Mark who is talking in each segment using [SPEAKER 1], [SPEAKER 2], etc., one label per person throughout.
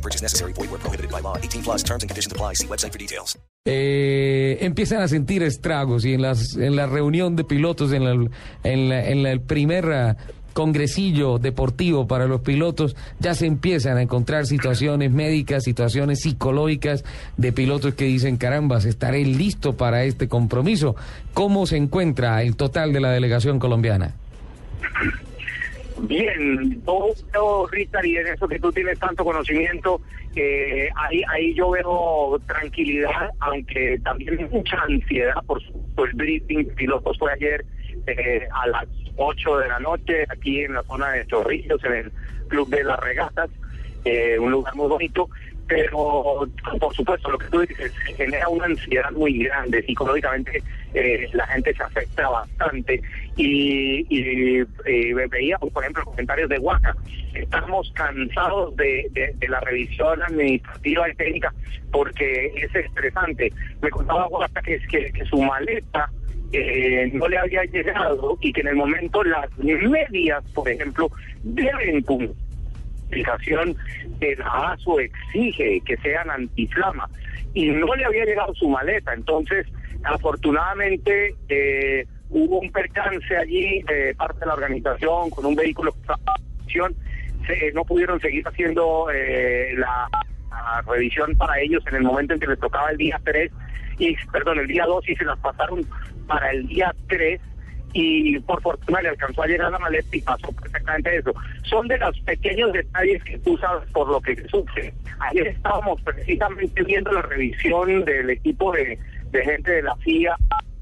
[SPEAKER 1] No purchase necessary. Void where prohibited by law. 18 plus terms and conditions apply. See website for details.
[SPEAKER 2] empiezan a sentir estragos y en, las, en la reunión de pilotos, en, la, en, la- en la- el primer ah, congresillo deportivo para los pilotos, ya se empiezan a encontrar situaciones médicas, situaciones psicológicas de pilotos que dicen, carambas, estaré listo para este compromiso. ¿Cómo se encuentra el total de la delegación colombiana?
[SPEAKER 3] Bien, yo veo, Richard, y en eso que tú tienes tanto conocimiento, ahí, ahí yo veo tranquilidad, aunque también mucha ansiedad por supuesto, el briefing pilotos fue ayer eh, a las 8 de la noche, aquí en la zona de Chorrillos, en el Club de las Regatas, eh, un lugar muy bonito, pero por supuesto lo que tú dices genera una ansiedad muy grande psicológicamente eh, la gente se afecta bastante y, y, eh, veíamos por ejemplo comentarios de Huaca estamos cansados de, la revisión administrativa y técnica porque es estresante. Me contaba Huaca que, que, que su maleta eh, no le había llegado y que en el momento las medias por ejemplo deben cumplir. Aplicación de la ASO exige que sean antiflama y no le había llegado su maleta. Entonces, afortunadamente, eh, hubo un percance allí de parte de la organización con un vehículo que estaba en. Se- no pudieron seguir haciendo eh, la, revisión para ellos en el momento en que les tocaba el día 3 y perdón, el día 2 y se las pasaron para el día 3 y por fortuna le alcanzó a llegar la maleta y pasó perfectamente eso. Son de los pequeños detalles que tú sabes por lo que sufre. Ayer estábamos precisamente viendo la revisión del equipo de, de gente de la FIA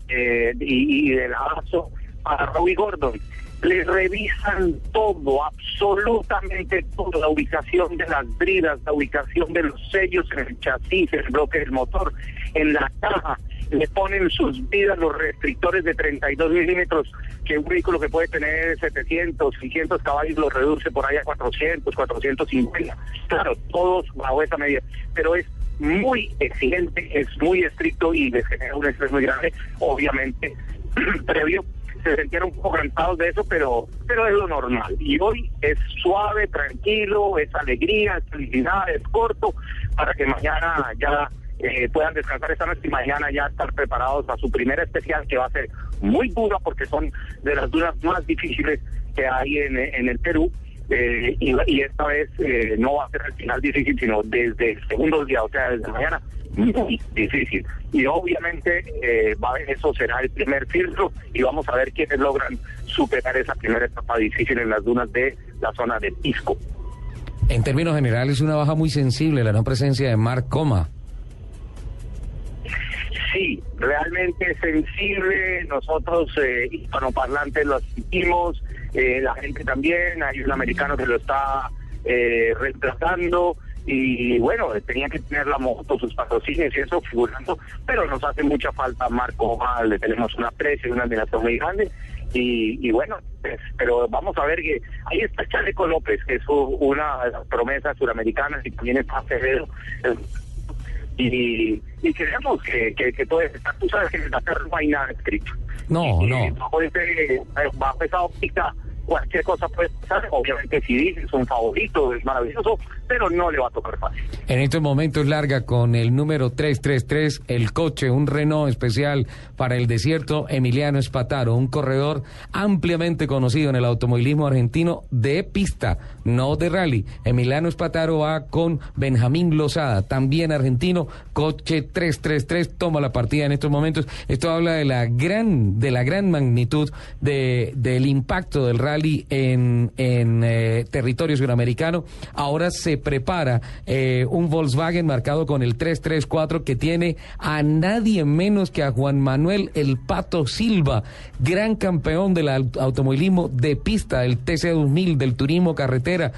[SPEAKER 3] eh, y, y de la ASO para Robbie Gordon. Le revisan todo, absolutamente todo, la ubicación de las bridas, la ubicación de los sellos en el chasis, el bloque del motor, en la caja, le ponen sus vidas los restrictores de 32 milímetros, que un vehículo que puede tener 700, 600 caballos lo reduce por ahí a 400, 450. Claro, todos bajo esa medida, pero es muy exigente, es muy estricto y les genera un estrés muy grande, obviamente, previo. Se sintieron un poco cansados de eso, pero, pero es lo normal. Y hoy es suave, tranquilo, es alegría, es felicidad, es corto, para que mañana ya eh, puedan descansar esta noche y mañana ya estar preparados a su primera especial que va a ser muy dura porque son de las duras más difíciles que hay en, en el Perú. Eh, y, y esta vez eh, no va a ser al final difícil, sino desde el segundo día, o sea, desde mañana, muy difícil. Y obviamente eh, va, a- eso será el primer filtro y vamos a ver quiénes logran superar esa primera etapa difícil en las dunas de la zona de Pisco.
[SPEAKER 2] En términos generales, una baja muy sensible la no presencia de Mark Coma.
[SPEAKER 3] Sí, realmente sensible. Nosotros, eh, hispanoparlantes, lo sentimos. Eh, la gente también. Hay un americano que lo está eh, reemplazando. Y bueno, tenía que tener la moto, sus patrocinios y eso figurando. Pero nos hace mucha falta Marco Oval. Le tenemos una aprecio y una admiración muy grande. Y, bueno, pues, pero vamos a ver que ahí está Chaleco López, que es una promesas suramericanas y también está Ferrero. y, y creemos que, que, que todo está, tú sabes que en Dakar no hay nada escrito.
[SPEAKER 2] No,
[SPEAKER 3] Y,
[SPEAKER 2] no.
[SPEAKER 3] bajo, ese- eh, óptica, cualquier cosa puede pasar. Obviamente, si dices un favorito, es maravilloso, pero no le va a tocar fácil.
[SPEAKER 2] En estos momentos larga con el número 333 el coche, un Renault especial para el desierto, Emiliano Espataro, un corredor ampliamente conocido en el automovilismo argentino de pista, no de rally. Emiliano Espataro va con Benjamín Lozada, también argentino, coche 333, toma la partida en estos momentos. Esto habla de la gran, de la gran magnitud de, del impacto del rally en, en eh, territorio suramericano. Ahora se prepara eh, un Volkswagen marcado con el 334 que tiene a nadie menos que a Juan Manuel El Pato Silva, gran campeón del au- automovilismo de pista, del TC2000, del turismo carretera,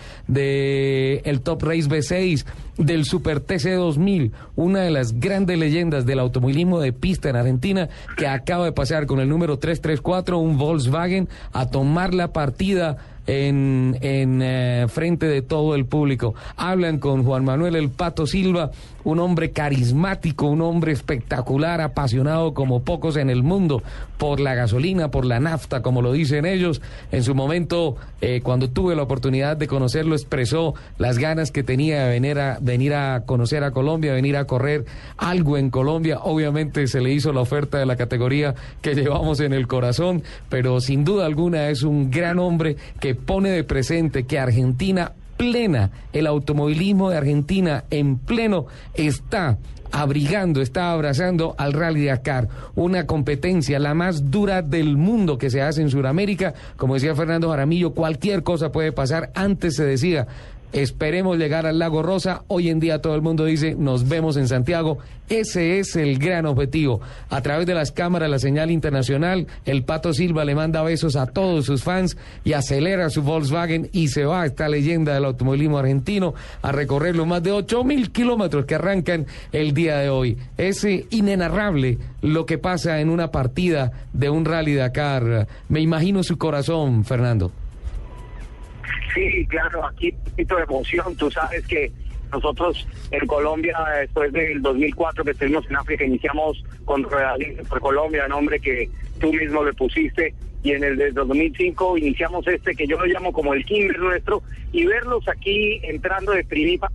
[SPEAKER 2] del el Top Race B6, del Super TC2000, una de las grandes leyendas del automovilismo de pista en Argentina, que acaba de pasar con el número 334, un Volkswagen, a tomar la partida en, en eh, frente de todo el público. Hablan con Juan Manuel El Pato Silva, un hombre carismático, un hombre espectacular, apasionado como pocos en el mundo por la gasolina, por la nafta, como lo dicen ellos. En su momento, eh, cuando tuve la oportunidad de conocerlo, expresó las ganas que tenía de venir a, venir a conocer a Colombia, venir a correr algo en Colombia. Obviamente se le hizo la oferta de la categoría que llevamos en el corazón, pero sin duda alguna es un gran hombre que pone de presente que Argentina plena, el automovilismo de Argentina en pleno está abrigando, está abrazando al Rally Dakar, una competencia la más dura del mundo que se hace en Sudamérica. Como decía Fernando Jaramillo, cualquier cosa puede pasar. Antes se decía, esperemos llegar al Lago Rosa. Hoy en día todo el mundo dice, nos vemos en Santiago. Ese es el gran objetivo. A través de las cámaras, la señal internacional, el Pato Silva le manda besos a todos sus fans y acelera su Volkswagen y se va esta leyenda del automovilismo argentino a recorrer los más de 8 mil kilómetros que arrancan el día de hoy. Es eh, inenarrable lo que pasa en una partida de un rally Dakar. Me imagino su corazón, Fernando.
[SPEAKER 3] Sí, claro, aquí un poquito de emoción. Tú sabes que nosotros en Colombia, después del 2004 que estuvimos en África, iniciamos con por Colombia, nombre que tú mismo le pusiste, y en el de 2005 iniciamos este que yo lo llamo como el Kinder nuestro, y verlos aquí entrando de primipa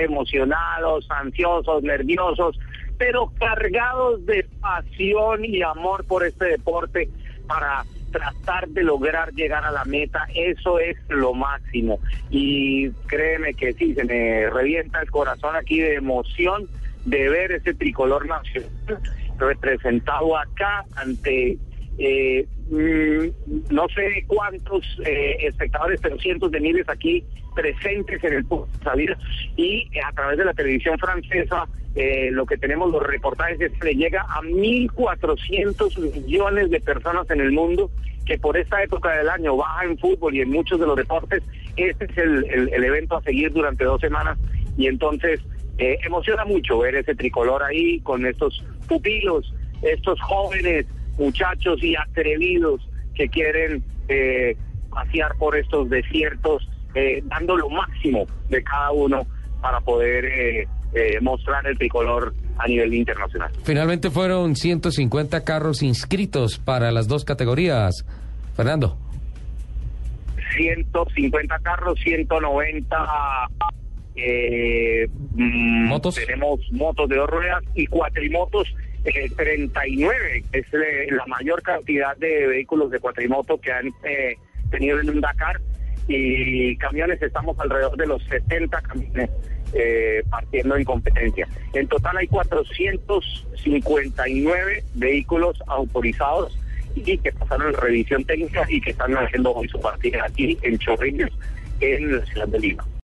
[SPEAKER 3] emocionados, ansiosos, nerviosos, pero cargados de pasión y amor por este deporte para tratar de lograr llegar a la meta, eso es lo máximo. Y créeme que sí, se me revienta el corazón aquí de emoción de ver ese tricolor nacional representado acá ante eh, mm, no sé cuántos eh, espectadores, pero cientos de miles aquí presentes en el salida y a través de la televisión francesa eh, lo que tenemos los reportajes es que le llega a 1.400 millones de personas en el mundo que por esta época del año baja en fútbol y en muchos de los deportes, este es el, el- evento a seguir durante dos semanas y entonces eh, emociona mucho ver ese tricolor ahí con estos pupilos, estos jóvenes muchachos y atrevidos que quieren eh, pasear por estos desiertos, eh, dando lo máximo de cada uno para poder eh, eh, mostrar el tricolor a nivel internacional.
[SPEAKER 2] Finalmente fueron 150 carros inscritos para las dos categorías. Fernando.
[SPEAKER 3] 150 carros, 190 eh, mm,
[SPEAKER 2] ¿Motos?
[SPEAKER 3] Tenemos motos de dos ruedas y cuatrimotos, eh, 39. Es eh, la mayor cantidad de vehículos de cuatrimoto que han eh, tenido en un Dakar. Y camiones, estamos alrededor de los 70 camiones eh, partiendo en competencia. En total hay 459 vehículos autorizados y que pasaron revisión técnica y que están haciendo hoy su partida aquí en Chorrillos, en la ciudad de Lima.